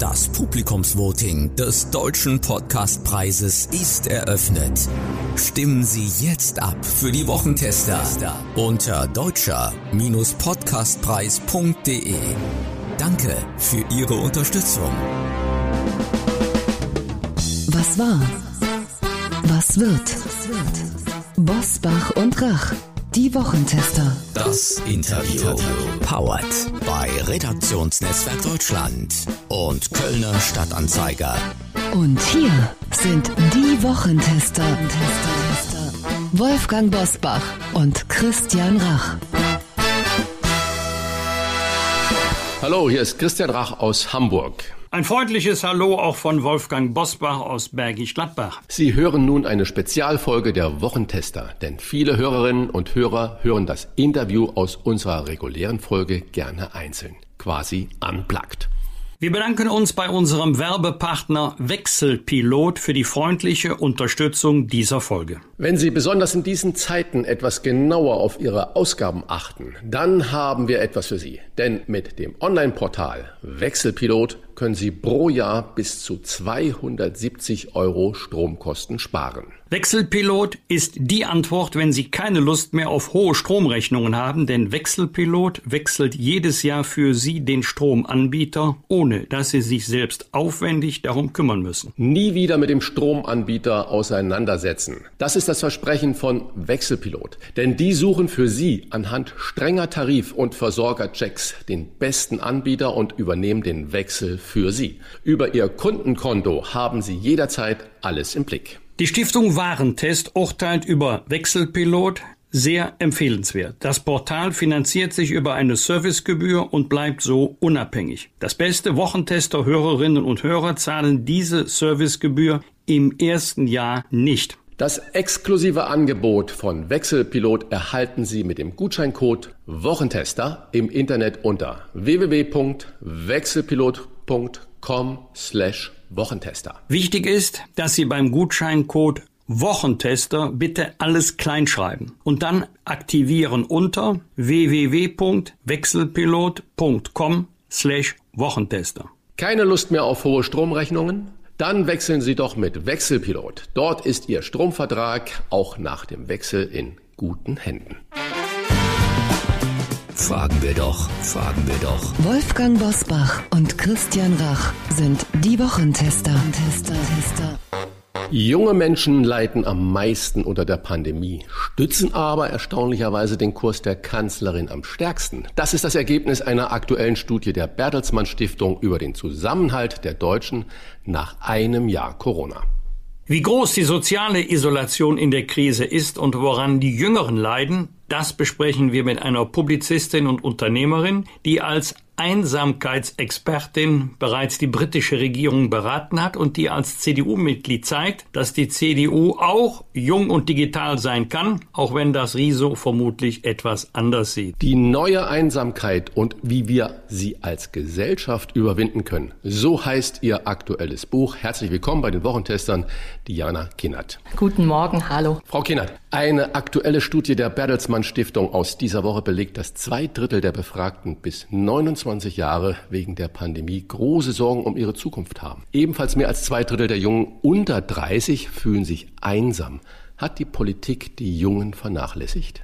Das Publikumsvoting des Deutschen Podcastpreises ist eröffnet. Stimmen Sie jetzt ab für die Wochentester unter deutscher-podcastpreis.de. Danke für Ihre Unterstützung. Was war? Was wird? Bosbach und Rach. Die Wochentester. Das Interview. Powered bei Redaktionsnetzwerk Deutschland und Kölner Stadtanzeiger. Und hier sind die Wochentester. Wolfgang Bosbach und Christian Rach. Hallo, hier ist Christian Rach aus Hamburg. Ein freundliches Hallo auch von Wolfgang Bosbach aus Bergisch Gladbach. Sie hören nun eine Spezialfolge der Wochentester, denn viele Hörerinnen und Hörer hören das Interview aus unserer regulären Folge gerne einzeln, quasi unplugged. Wir bedanken uns bei unserem Werbepartner Wechselpilot für die freundliche Unterstützung dieser Folge. Wenn Sie besonders in diesen Zeiten etwas genauer auf Ihre Ausgaben achten, dann haben wir etwas für Sie. Denn mit dem Online-Portal Wechselpilot können Sie pro Jahr bis zu 270 Euro Stromkosten sparen. Wechselpilot ist die Antwort, wenn Sie keine Lust mehr auf hohe Stromrechnungen haben, denn Wechselpilot wechselt jedes Jahr für Sie den Stromanbieter, ohne dass Sie sich selbst aufwendig darum kümmern müssen. Nie wieder mit dem Stromanbieter auseinandersetzen. Das ist das Versprechen von Wechselpilot. Denn die suchen für Sie anhand strenger Tarif- und Versorgerchecks den besten Anbieter und übernehmen den Wechsel für Sie. Über Ihr Kundenkonto haben Sie jederzeit alles im Blick. Die Stiftung Warentest urteilt über Wechselpilot sehr empfehlenswert. Das Portal finanziert sich über eine Servicegebühr und bleibt so unabhängig. Das beste Wochentester Hörerinnen und Hörer zahlen diese Servicegebühr im ersten Jahr nicht. Das exklusive Angebot von Wechselpilot erhalten Sie mit dem Gutscheincode Wochentester im Internet unter www.wechselpilot.com slash Wochentester. Wichtig ist, dass Sie beim Gutscheincode Wochentester bitte alles kleinschreiben und dann aktivieren unter www.wechselpilot.com slash Wochentester. Keine Lust mehr auf hohe Stromrechnungen? Dann wechseln Sie doch mit Wechselpilot. Dort ist Ihr Stromvertrag auch nach dem Wechsel in guten Händen. Fragen wir doch, fragen wir doch. Wolfgang Bosbach und Christian Rach sind die Wochentester. Tester, Tester. Junge Menschen leiden am meisten unter der Pandemie, stützen aber erstaunlicherweise den Kurs der Kanzlerin am stärksten. Das ist das Ergebnis einer aktuellen Studie der Bertelsmann Stiftung über den Zusammenhalt der Deutschen nach einem Jahr Corona. Wie groß die soziale Isolation in der Krise ist und woran die Jüngeren leiden, das besprechen wir mit einer Publizistin und Unternehmerin, die als Einsamkeitsexpertin bereits die britische Regierung beraten hat und die als CDU-Mitglied zeigt, dass die CDU auch jung und digital sein kann, auch wenn das Riso vermutlich etwas anders sieht. Die neue Einsamkeit und wie wir sie als Gesellschaft überwinden können. So heißt ihr aktuelles Buch. Herzlich willkommen bei den Wochentestern, Diana Kinnert. Guten Morgen, hallo. Frau Kinnert, eine aktuelle Studie der Bertelsmann Stiftung aus dieser Woche belegt, dass zwei Drittel der Befragten bis 29 Jahre wegen der Pandemie große Sorgen um ihre Zukunft haben. Ebenfalls mehr als zwei Drittel der Jungen unter 30 fühlen sich einsam. Hat die Politik die Jungen vernachlässigt?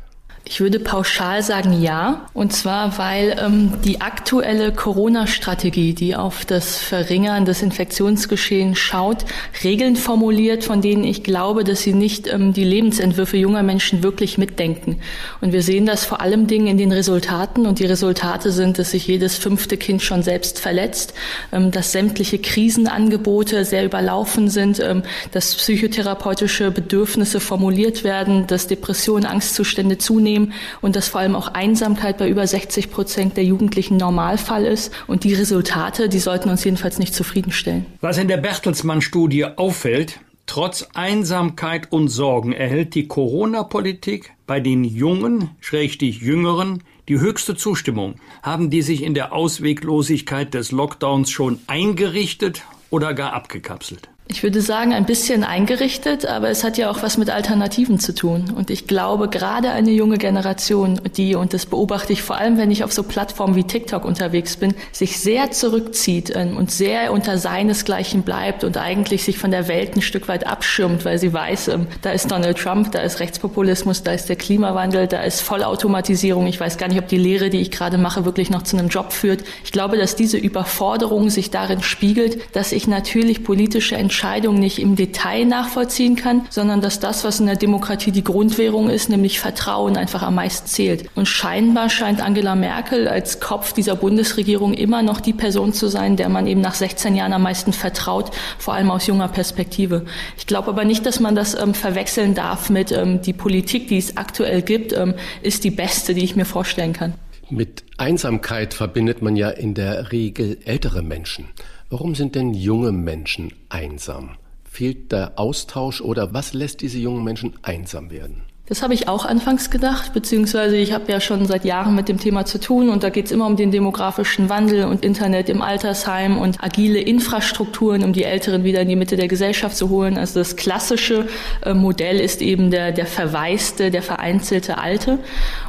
Ich würde pauschal sagen ja. Und zwar, weil ähm, die aktuelle Corona-Strategie, die auf das Verringern des Infektionsgeschehens schaut, Regeln formuliert, von denen ich glaube, dass sie nicht ähm, die Lebensentwürfe junger Menschen wirklich mitdenken. Und wir sehen das vor allem Dingen in den Resultaten. Und die Resultate sind, dass sich jedes fünfte Kind schon selbst verletzt, ähm, dass sämtliche Krisenangebote sehr überlaufen sind, ähm, dass psychotherapeutische Bedürfnisse formuliert werden, dass Depressionen, Angstzustände zunehmen nehmen und dass vor allem auch Einsamkeit bei über 60 Prozent der Jugendlichen Normalfall ist. Und die Resultate, die sollten uns jedenfalls nicht zufriedenstellen. Was in der Bertelsmann-Studie auffällt, Trotz Einsamkeit und Sorgen erhält die Corona-Politik bei den Jungen, schrägstich Jüngeren, die höchste Zustimmung. Haben die sich in der Ausweglosigkeit des Lockdowns schon eingerichtet oder gar abgekapselt? Ich würde sagen, ein bisschen eingerichtet, aber es hat ja auch was mit Alternativen zu tun. Und ich glaube, gerade eine junge Generation, die, und das beobachte ich vor allem, wenn ich auf so Plattformen wie TikTok unterwegs bin, sich sehr zurückzieht ähm, und sehr unter seinesgleichen bleibt und eigentlich sich von der Welt ein Stück weit abschirmt, weil sie weiß, ähm, da ist Donald Trump, da ist Rechtspopulismus, da ist der Klimawandel, da ist Vollautomatisierung. Ich weiß gar nicht, ob die Lehre, die ich gerade mache, wirklich noch zu einem Job führt. Ich glaube, dass diese Überforderung sich darin spiegelt, dass ich natürlich politische Entscheidungen Entscheidung nicht im Detail nachvollziehen kann, sondern dass das, was in der Demokratie die Grundwährung ist, nämlich Vertrauen, einfach am meisten zählt. Und scheinbar scheint Angela Merkel als Kopf dieser Bundesregierung immer noch die Person zu sein, der man eben nach 16 Jahren am meisten vertraut, vor allem aus junger Perspektive. Ich glaube aber nicht, dass man das ähm, verwechseln darf mit ähm, die Politik, die es aktuell gibt, ähm, ist die beste, die ich mir vorstellen kann. Mit Einsamkeit verbindet man ja in der Regel ältere Menschen. Warum sind denn junge Menschen einsam? Fehlt der Austausch oder was lässt diese jungen Menschen einsam werden? Das habe ich auch anfangs gedacht, beziehungsweise ich habe ja schon seit Jahren mit dem Thema zu tun und da geht es immer um den demografischen Wandel und Internet im Altersheim und agile Infrastrukturen, um die Älteren wieder in die Mitte der Gesellschaft zu holen. Also das klassische äh, Modell ist eben der, der verwaiste, der vereinzelte Alte.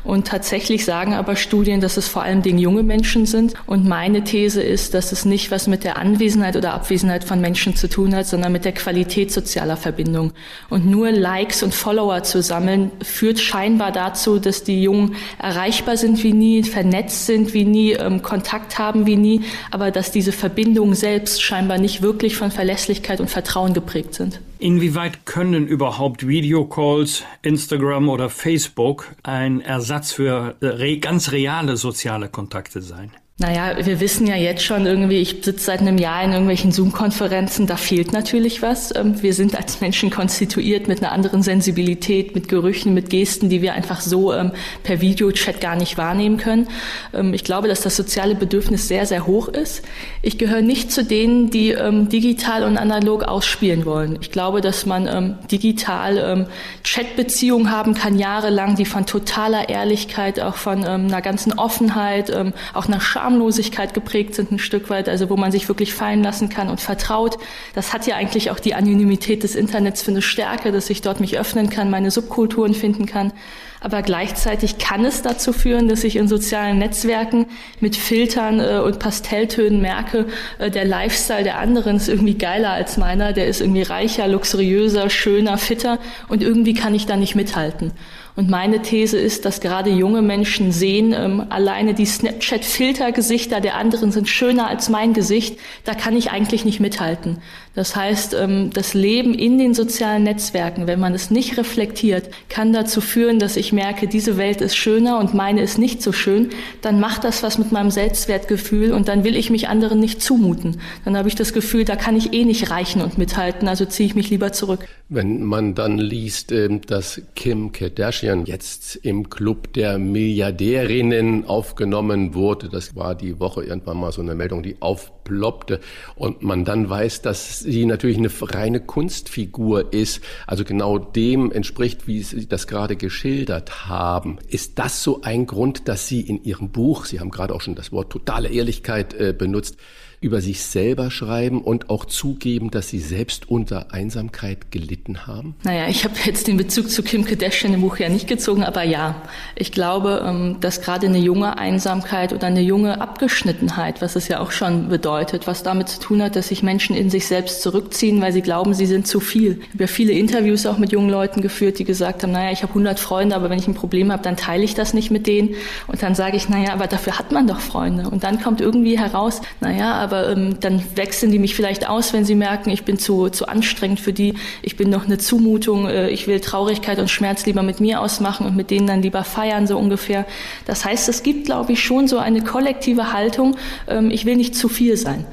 Und tatsächlich sagen aber Studien, dass es vor allem den junge Menschen sind. Und meine These ist, dass es nicht was mit der Anwesenheit oder Abwesenheit von Menschen zu tun hat, sondern mit der Qualität sozialer Verbindung. Und nur Likes und Follower zu sammeln, führt scheinbar dazu, dass die Jungen erreichbar sind wie nie, vernetzt sind wie nie, ähm, Kontakt haben wie nie, aber dass diese Verbindungen selbst scheinbar nicht wirklich von Verlässlichkeit und Vertrauen geprägt sind. Inwieweit können überhaupt Videocalls, Instagram oder Facebook ein Ersatz für re ganz reale soziale Kontakte sein? Naja, wir wissen ja jetzt schon irgendwie, ich sitze seit einem Jahr in irgendwelchen Zoom-Konferenzen, da fehlt natürlich was. Ähm, wir sind als Menschen konstituiert mit einer anderen Sensibilität, mit Gerüchen, mit Gesten, die wir einfach so ähm, per Videochat gar nicht wahrnehmen können. Ähm, ich glaube, dass das soziale Bedürfnis sehr, sehr hoch ist. Ich gehöre nicht zu denen, die digital und analog ausspielen wollen. Ich glaube, dass man digital Chatbeziehungen haben kann, jahrelang, die von totaler Ehrlichkeit, auch von einer ganzen Offenheit, auch einer Scham Schamlosigkeit geprägt sind ein Stück weit, also wo man sich wirklich fallen lassen kann und vertraut. Das hat ja eigentlich auch die Anonymität des Internets für eine Stärke, dass ich dort mich öffnen kann, meine Subkulturen finden kann. Aber gleichzeitig kann es dazu führen, dass ich in sozialen Netzwerken mit Filtern äh, und Pastelltönen merke, äh, der Lifestyle der anderen ist irgendwie geiler als meiner, der ist irgendwie reicher, luxuriöser, schöner, fitter und irgendwie kann ich da nicht mithalten. Und meine These ist, dass gerade junge Menschen sehen, ähm, alleine die Snapchat-Filtergesichter der anderen sind schöner als mein Gesicht. Da kann ich eigentlich nicht mithalten. Das heißt, ähm, das Leben in den sozialen Netzwerken, wenn man es nicht reflektiert, kann dazu führen, dass ich merke, diese Welt ist schöner und meine ist nicht so schön. Dann macht das was mit meinem Selbstwertgefühl und dann will ich mich anderen nicht zumuten. Dann habe ich das Gefühl, da kann ich eh nicht reichen und mithalten, also ziehe ich mich lieber zurück. Wenn man dann liest, ähm, dass Kim Kardashian jetzt im Club der Milliardärinnen aufgenommen wurde, das war die Woche irgendwann mal so eine Meldung, die aufploppte und man dann weiß, dass sie natürlich eine reine Kunstfigur ist, also genau dem entspricht, wie Sie das gerade geschildert haben. Ist das so ein Grund, dass Sie in Ihrem Buch, Sie haben gerade auch schon das Wort totale Ehrlichkeit äh, benutzt, über sich selber schreiben und auch zugeben, dass sie selbst unter Einsamkeit gelitten haben? Naja, ich habe jetzt den Bezug zu Kim Kardashian im Buch ja nicht gezogen, aber ja, ich glaube, ähm, dass gerade eine junge Einsamkeit oder eine junge Abgeschnittenheit, was es ja auch schon bedeutet, was damit zu tun hat, dass sich Menschen in sich selbst zurückziehen, weil sie glauben, sie sind zu viel. Ich habe ja viele Interviews auch mit jungen Leuten geführt, die gesagt haben, naja, ich habe 100 Freunde, aber wenn ich ein Problem habe, dann teile ich das nicht mit denen. Und dann sage ich, naja, aber dafür hat man doch Freunde. Und dann kommt irgendwie heraus, naja, aber ähm, dann wechseln die mich vielleicht aus, wenn sie merken, ich bin zu, zu anstrengend für die, ich bin noch eine Zumutung, äh, ich will Traurigkeit und Schmerz lieber mit mir ausmachen und mit denen dann lieber feiern, so ungefähr. Das heißt, es gibt, glaube ich, schon so eine kollektive Haltung, ähm, ich will nicht zu viel sein.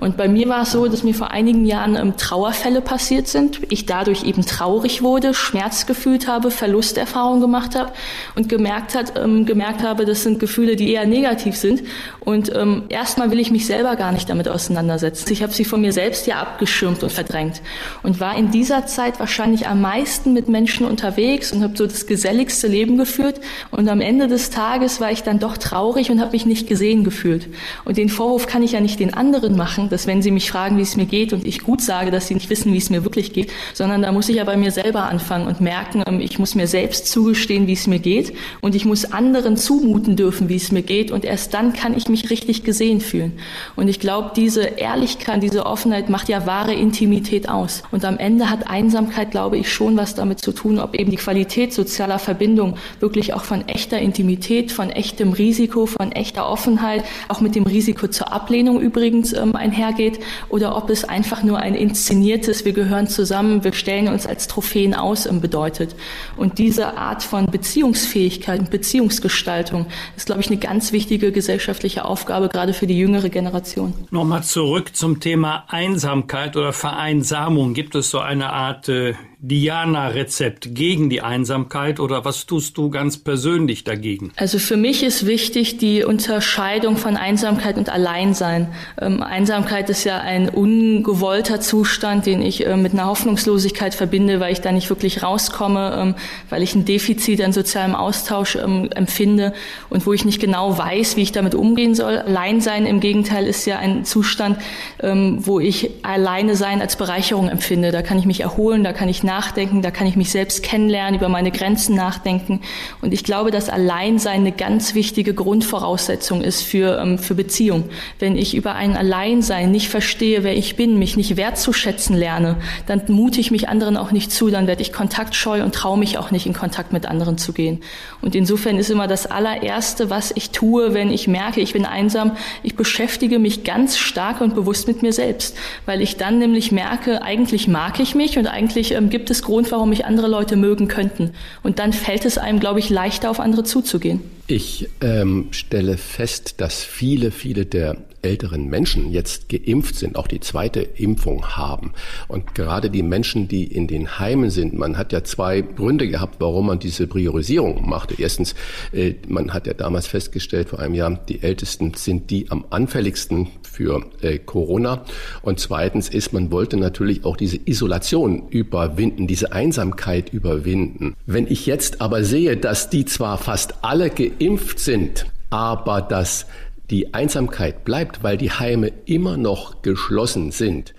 Und bei mir war es so, dass mir vor einigen Jahren ähm, Trauerfälle passiert sind. Ich dadurch eben traurig wurde, Schmerz gefühlt habe, Verlusterfahrung gemacht habe und gemerkt hat, ähm, gemerkt habe, das sind Gefühle, die eher negativ sind. Und ähm, erstmal will ich mich selber gar nicht nicht damit auseinandersetzen. Ich habe sie von mir selbst ja abgeschirmt und verdrängt und war in dieser Zeit wahrscheinlich am meisten mit Menschen unterwegs und habe so das geselligste Leben geführt. Und am Ende des Tages war ich dann doch traurig und habe mich nicht gesehen gefühlt. Und den Vorwurf kann ich ja nicht den anderen machen, dass wenn sie mich fragen, wie es mir geht und ich gut sage, dass sie nicht wissen, wie es mir wirklich geht, sondern da muss ich ja bei mir selber anfangen und merken, ähm, ich muss mir selbst zugestehen, wie es mir geht und ich muss anderen zumuten dürfen, wie es mir geht und erst dann kann ich mich richtig gesehen fühlen. Und ich glaube, diese Ehrlichkeit, diese Offenheit macht ja wahre Intimität aus. Und am Ende hat Einsamkeit, glaube ich, schon was damit zu tun, ob eben die Qualität sozialer Verbindung wirklich auch von echter Intimität, von echtem Risiko, von echter Offenheit, auch mit dem Risiko zur Ablehnung übrigens ähm, einhergeht, oder ob es einfach nur ein inszeniertes, wir gehören zusammen, wir stellen uns als Trophäen aus bedeutet. Und diese Art von Beziehungsfähigkeit und Beziehungsgestaltung ist, glaube ich, eine ganz wichtige gesellschaftliche Aufgabe, gerade für die jüngere Generation. Nochmal zurück zum Thema Einsamkeit oder Vereinsamung. Gibt es so eine Art äh, Diana-Rezept gegen die Einsamkeit oder was tust du ganz persönlich dagegen? Also für mich ist wichtig die Unterscheidung von Einsamkeit und Alleinsein. Ähm, Einsamkeit ist ja ein ungewollter Zustand, den ich äh, mit einer Hoffnungslosigkeit verbinde, weil ich da nicht wirklich rauskomme, ähm, weil ich ein Defizit an sozialem Austausch ähm, empfinde und wo ich nicht genau weiß, wie ich damit umgehen soll. Alleinsein im Gegenteil ist ja ein Zustand, ähm, wo ich alleine sein als Bereicherung empfinde. Da kann ich mich erholen, da kann ich nachdenken, da kann ich mich selbst kennenlernen, über meine Grenzen nachdenken. Und ich glaube, dass Alleinsein eine ganz wichtige Grundvoraussetzung ist für, ähm, für Beziehung. Wenn ich über ein Alleinsein nicht verstehe, wer ich bin, mich nicht wertzuschätzen lerne, dann mute ich mich anderen auch nicht zu, dann werde ich kontaktscheu und traue mich auch nicht in Kontakt mit anderen zu gehen. Und insofern ist immer das allererste, was ich tue, wenn ich merke, ich bin einsam, ich beschäftige mich ganz stark und bewusst mit mir selbst, weil ich dann nämlich merke, eigentlich mag ich mich und eigentlich ähm, gibt es Grund, warum mich andere Leute mögen könnten. Und dann fällt es einem, glaube ich, leichter auf andere zuzugehen. Ich ähm, stelle fest, dass viele, viele der älteren Menschen jetzt geimpft sind, auch die zweite Impfung haben. Und gerade die Menschen, die in den Heimen sind, man hat ja zwei Gründe gehabt, warum man diese Priorisierung machte. Erstens, äh, man hat ja damals festgestellt vor einem Jahr, die Ältesten sind die am anfälligsten für äh, Corona. Und zweitens ist, man wollte natürlich auch diese Isolation überwinden, diese Einsamkeit überwinden. Wenn ich jetzt aber sehe, dass die zwar fast alle geimpft sind, aber dass die Einsamkeit bleibt, weil die Heime immer noch geschlossen sind,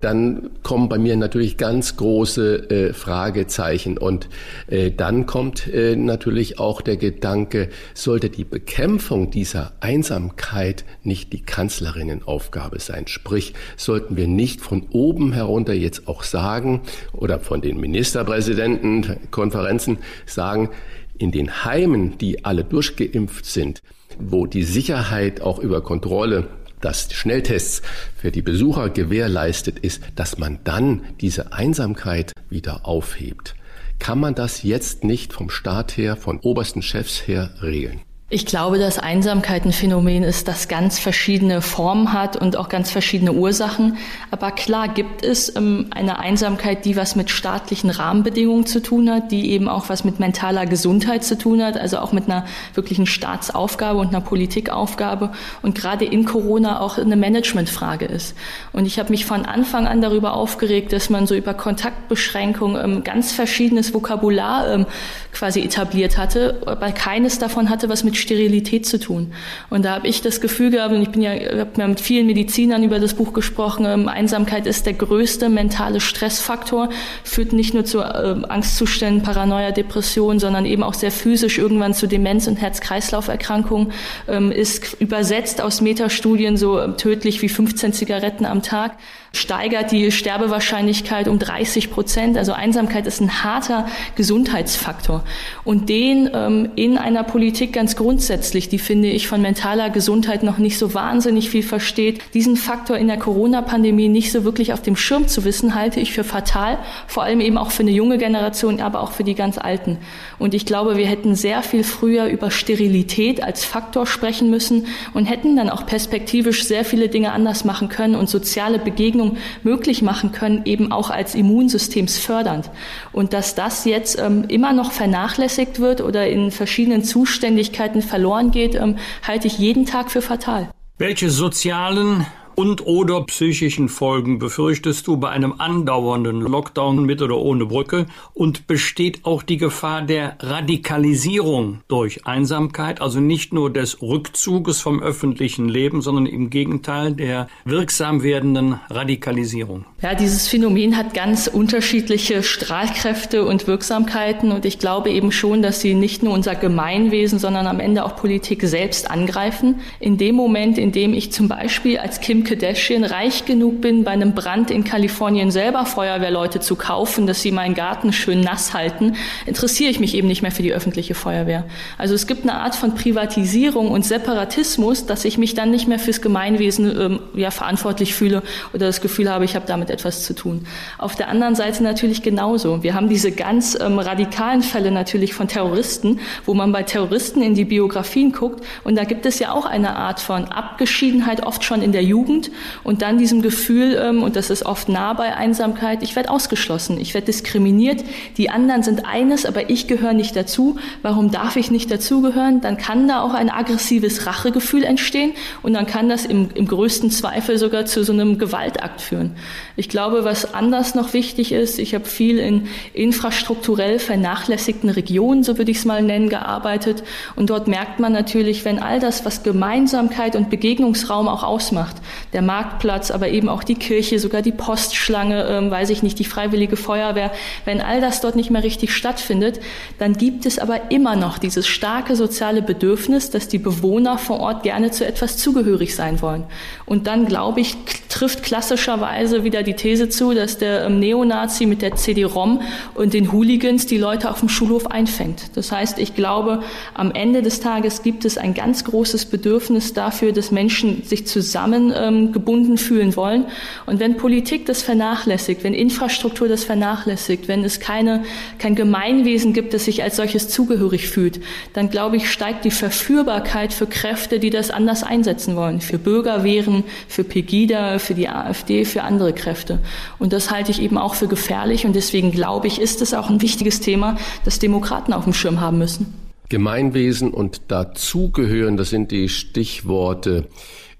dann kommen bei mir natürlich ganz große äh, Fragezeichen. Und äh, dann kommt äh, natürlich auch der Gedanke, sollte die Bekämpfung dieser Einsamkeit nicht die Kanzlerinnenaufgabe sein? Sprich, sollten wir nicht von oben herunter jetzt auch sagen oder von den Ministerpräsidenten, Konferenzen sagen, in den Heimen, die alle durchgeimpft sind, wo die Sicherheit auch über Kontrolle dass Schnelltests für die Besucher gewährleistet ist, dass man dann diese Einsamkeit wieder aufhebt. Kann man das jetzt nicht vom Staat her, von obersten Chefs her regeln? Ich glaube, dass Einsamkeit ein Phänomen ist, das ganz verschiedene Formen hat und auch ganz verschiedene Ursachen. Aber klar gibt es ähm, eine Einsamkeit, die was mit staatlichen Rahmenbedingungen zu tun hat, die eben auch was mit mentaler Gesundheit zu tun hat, also auch mit einer wirklichen Staatsaufgabe und einer Politikaufgabe und gerade in Corona auch eine Managementfrage ist. Und ich habe mich von Anfang an darüber aufgeregt, dass man so über Kontaktbeschränkungen ähm, ganz verschiedenes Vokabular ähm, quasi etabliert hatte, aber keines davon hatte was mit Sterilität zu tun. Und da habe ich das Gefühl gehabt, und ich bin ja, habe mit vielen Medizinern über das Buch gesprochen, ähm, Einsamkeit ist der größte mentale Stressfaktor, führt nicht nur zu äh, Angstzuständen, Paranoia, Depression, sondern eben auch sehr physisch irgendwann zu Demenz- und Herz-Kreislauf-Erkrankungen, ähm, ist übersetzt aus Metastudien so ähm, tödlich wie 15 Zigaretten am Tag steigert die Sterbewahrscheinlichkeit um 30 Prozent. Also Einsamkeit ist ein harter Gesundheitsfaktor. Und den ähm, in einer Politik ganz grundsätzlich, die finde ich von mentaler Gesundheit noch nicht so wahnsinnig viel versteht, diesen Faktor in der Corona-Pandemie nicht so wirklich auf dem Schirm zu wissen, halte ich für fatal. Vor allem eben auch für eine junge Generation, aber auch für die ganz Alten. Und ich glaube, wir hätten sehr viel früher über Sterilität als Faktor sprechen müssen und hätten dann auch perspektivisch sehr viele Dinge anders machen können und soziale Begegnung möglich machen können, eben auch als immunsystemsfördernd. Und dass das jetzt ähm, immer noch vernachlässigt wird oder in verschiedenen Zuständigkeiten verloren geht, ähm, halte ich jeden Tag für fatal. Welche sozialen und oder psychischen Folgen befürchtest du bei einem andauernden Lockdown mit oder ohne Brücke? Und besteht auch die Gefahr der Radikalisierung durch Einsamkeit, also nicht nur des Rückzuges vom öffentlichen Leben, sondern im Gegenteil der wirksam werdenden Radikalisierung? Ja, dieses Phänomen hat ganz unterschiedliche Strahlkräfte und Wirksamkeiten und ich glaube eben schon, dass sie nicht nur unser Gemeinwesen, sondern am Ende auch Politik selbst angreifen. In dem Moment, in dem ich zum Beispiel als Kim Kardashian reich genug bin, bei einem Brand in Kalifornien selber Feuerwehrleute zu kaufen, dass sie meinen Garten schön nass halten, interessiere ich mich eben nicht mehr für die öffentliche Feuerwehr. Also es gibt eine Art von Privatisierung und Separatismus, dass ich mich dann nicht mehr fürs Gemeinwesen ähm, ja, verantwortlich fühle oder das Gefühl habe, ich habe damit etwas zu tun. Auf der anderen Seite natürlich genauso. Wir haben diese ganz ähm, radikalen Fälle natürlich von Terroristen, wo man bei Terroristen in die Biografien guckt und da gibt es ja auch eine Art von Abgeschiedenheit, oft schon in der Jugend Jugend und dann diesem Gefühl, ähm, und das ist oft nah bei Einsamkeit, ich werde ausgeschlossen, ich werde diskriminiert, die anderen sind eines, aber ich gehöre nicht dazu. Warum darf ich nicht dazugehören? Dann kann da auch ein aggressives Rachegefühl entstehen und dann kann das im, im größten Zweifel sogar zu so einem Gewaltakt führen. Ich glaube, was anders noch wichtig ist, ich habe viel in infrastrukturell vernachlässigten Regionen, so würde ich es mal nennen, gearbeitet und dort merkt man natürlich, wenn all das, was Gemeinsamkeit und Begegnungsraum auch ausmacht, der Marktplatz, aber eben auch die Kirche, sogar die Postschlange, ähm, weiß ich nicht, die freiwillige Feuerwehr. Wenn all das dort nicht mehr richtig stattfindet, dann gibt es aber immer noch dieses starke soziale Bedürfnis, dass die Bewohner vor Ort gerne zu etwas zugehörig sein wollen. Und dann, glaube ich, trifft klassischerweise wieder die These zu, dass der ähm, Neonazi mit der CD-ROM und den Hooligans die Leute auf dem Schulhof einfängt. Das heißt, ich glaube, am Ende des Tages gibt es ein ganz großes Bedürfnis dafür, dass Menschen sich zusammen ähm, gebunden fühlen wollen. Und wenn Politik das vernachlässigt, wenn Infrastruktur das vernachlässigt, wenn es keine, kein Gemeinwesen gibt, das sich als solches zugehörig fühlt, dann glaube ich, steigt die Verführbarkeit für Kräfte, die das anders einsetzen wollen. Für Bürgerwehren, für Pegida, für die AfD, für andere Kräfte. Und das halte ich eben auch für gefährlich. Und deswegen glaube ich, ist es auch ein wichtiges Thema, das Demokraten auf dem Schirm haben müssen. Gemeinwesen und dazugehören, das sind die Stichworte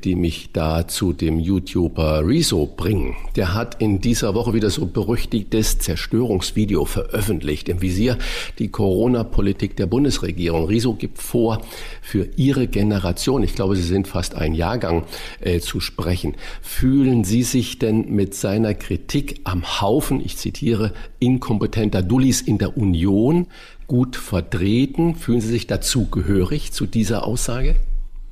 die mich da zu dem YouTuber Rezo bringen. Der hat in dieser Woche wieder so berüchtigtes Zerstörungsvideo veröffentlicht. Im Visier die Corona-Politik der Bundesregierung. Rezo gibt vor, für Ihre Generation, ich glaube, Sie sind fast ein Jahrgang, äh, zu sprechen. Fühlen Sie sich denn mit seiner Kritik am Haufen, ich zitiere, inkompetenter Dullis in der Union gut vertreten? Fühlen Sie sich dazu gehörig zu dieser Aussage?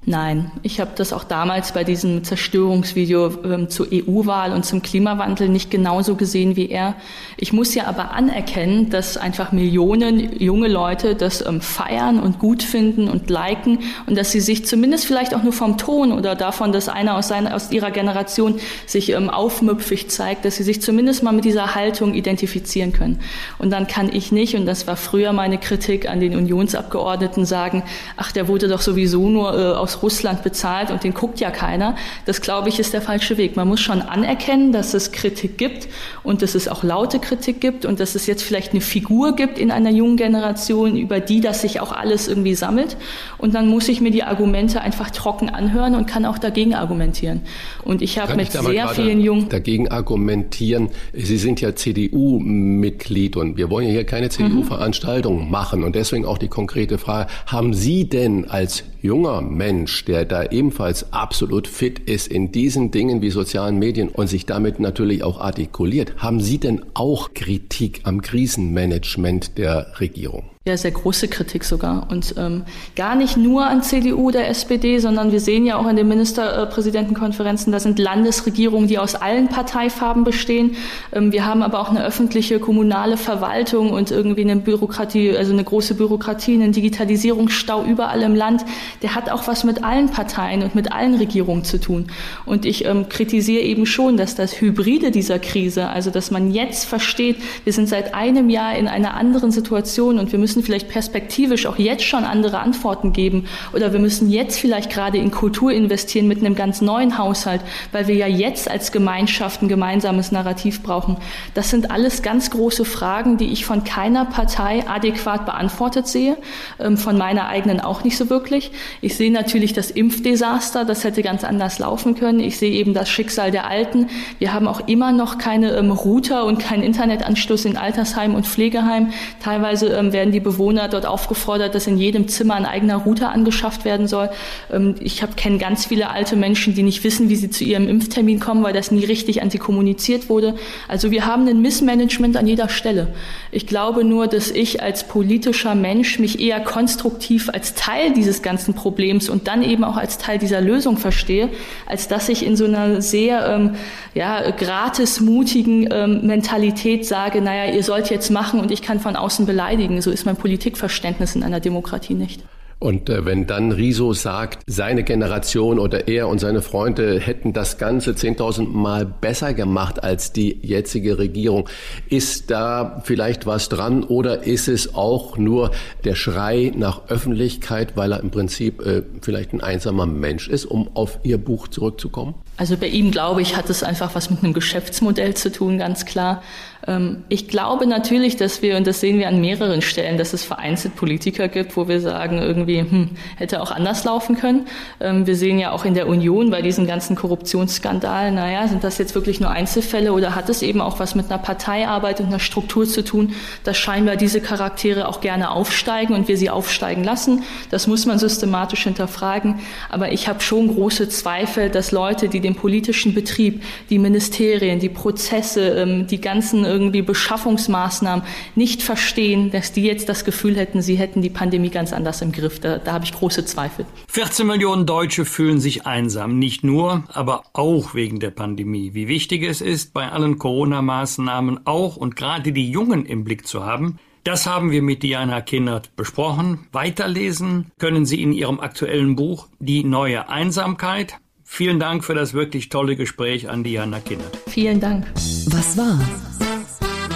Nein, ich habe das auch damals bei diesem Zerstörungsvideo ähm, zur EU-Wahl und zum Klimawandel nicht genauso gesehen wie er. Ich muss ja aber anerkennen, dass einfach Millionen junge Leute das ähm, feiern und gut finden und liken und dass sie sich zumindest vielleicht auch nur vom Ton oder davon, dass einer aus, seiner, aus ihrer Generation sich ähm, aufmüpfig zeigt, dass sie sich zumindest mal mit dieser Haltung identifizieren können. Und dann kann ich nicht, und das war früher meine Kritik an den Unionsabgeordneten, sagen, ach, der wurde doch sowieso nur äh, aus Russland bezahlt und den guckt ja keiner. Das, glaube ich, ist der falsche Weg. Man muss schon anerkennen, dass es Kritik gibt und dass es auch laute Kritik gibt und dass es jetzt vielleicht eine Figur gibt in einer jungen Generation, über die das sich auch alles irgendwie sammelt. Und dann muss ich mir die Argumente einfach trocken anhören und kann auch dagegen argumentieren. Und ich habe mit sehr vielen jungen... Dagegen argumentieren. Sie sind ja CDU-Mitglied und wir wollen ja hier keine CDU-Veranstaltung mhm. machen. Und deswegen auch die konkrete Frage, haben Sie denn als junger Mensch, der da ebenfalls absolut fit ist in diesen Dingen wie sozialen Medien und sich damit natürlich auch artikuliert, haben Sie denn auch Kritik am Krisenmanagement der Regierung? Ja sehr große Kritik sogar. Und ähm, gar nicht nur an CDU oder SPD, sondern wir sehen ja auch in den Ministerpräsidentenkonferenzen, da sind Landesregierungen, die aus allen Parteifarben bestehen. Ähm, wir haben aber auch eine öffentliche kommunale Verwaltung und irgendwie eine Bürokratie, also eine große Bürokratie, einen Digitalisierungsstau überall im Land. Der hat auch was mit allen Parteien und mit allen Regierungen zu tun. Und ich ähm, kritisiere eben schon, dass das Hybride dieser Krise, also dass man jetzt versteht, wir sind seit einem Jahr in einer anderen Situation und wir müssen müssen vielleicht perspektivisch auch jetzt schon andere Antworten geben oder wir müssen jetzt vielleicht gerade in Kultur investieren mit einem ganz neuen Haushalt, weil wir ja jetzt als Gemeinschaft ein gemeinsames Narrativ brauchen. Das sind alles ganz große Fragen, die ich von keiner Partei adäquat beantwortet sehe, ähm, von meiner eigenen auch nicht so wirklich. Ich sehe natürlich das Impfdesaster, das hätte ganz anders laufen können. Ich sehe eben das Schicksal der Alten. Wir haben auch immer noch keine ähm, Router und keinen Internetanschluss in Altersheimen und Pflegeheimen. Teilweise ähm, werden die Bewohner dort aufgefordert, dass in jedem Zimmer ein eigener Router angeschafft werden soll. Ähm, ich kenne ganz viele alte Menschen, die nicht wissen, wie sie zu ihrem Impftermin kommen, weil das nie richtig an sie kommuniziert wurde. Also wir haben ein Missmanagement an jeder Stelle. Ich glaube nur, dass ich als politischer Mensch mich eher konstruktiv als Teil dieses ganzen Problems und dann eben auch als Teil dieser Lösung verstehe, als dass ich in so einer sehr ähm, ja, gratis mutigen ähm, Mentalität sage, naja, ihr sollt jetzt machen und ich kann von außen beleidigen. So ist mein Politikverständnis in einer Demokratie nicht. Und äh, wenn dann Riso sagt, seine Generation oder er und seine Freunde hätten das Ganze 10.000 Mal besser gemacht als die jetzige Regierung, ist da vielleicht was dran oder ist es auch nur der Schrei nach Öffentlichkeit, weil er im Prinzip äh, vielleicht ein einsamer Mensch ist, um auf Ihr Buch zurückzukommen? Also bei ihm, glaube ich, hat es einfach was mit einem Geschäftsmodell zu tun, ganz klar. Ähm, ich glaube natürlich, dass wir, und das sehen wir an mehreren Stellen, dass es vereinzelt Politiker gibt, wo wir sagen, irgendwie hm, hätte auch anders laufen können. Ähm, wir sehen ja auch in der Union bei diesen ganzen Korruptionsskandalen, naja, sind das jetzt wirklich nur Einzelfälle oder hat es eben auch was mit einer Parteiarbeit und einer Struktur zu tun, dass scheinbar diese Charaktere auch gerne aufsteigen und wir sie aufsteigen lassen. Das muss man systematisch hinterfragen. Aber ich habe schon große Zweifel, dass Leute, die den politischen Betrieb, die Ministerien, die Prozesse, ähm, die ganzen irgendwie Beschaffungsmaßnahmen nicht verstehen, dass die jetzt das Gefühl hätten, sie hätten die Pandemie ganz anders im Griff. Da, da habe ich große Zweifel. 14 Millionen Deutsche fühlen sich einsam, nicht nur, aber auch wegen der Pandemie. Wie wichtig es ist, bei allen Corona-Maßnahmen auch und gerade die Jungen im Blick zu haben, das haben wir mit Diana Kinnert besprochen. Weiterlesen können Sie in Ihrem aktuellen Buch Die neue Einsamkeit. Vielen Dank für das wirklich tolle Gespräch an Diana Kinnert. Vielen Dank. Was war?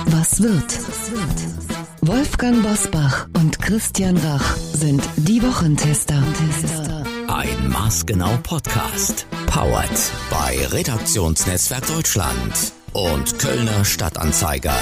Was wird? Wolfgang Bosbach und Christian Rach sind die Wochentester. Ein Maßgenau Podcast. Powered bei Redaktionsnetzwerk Deutschland und Kölner Stadtanzeiger.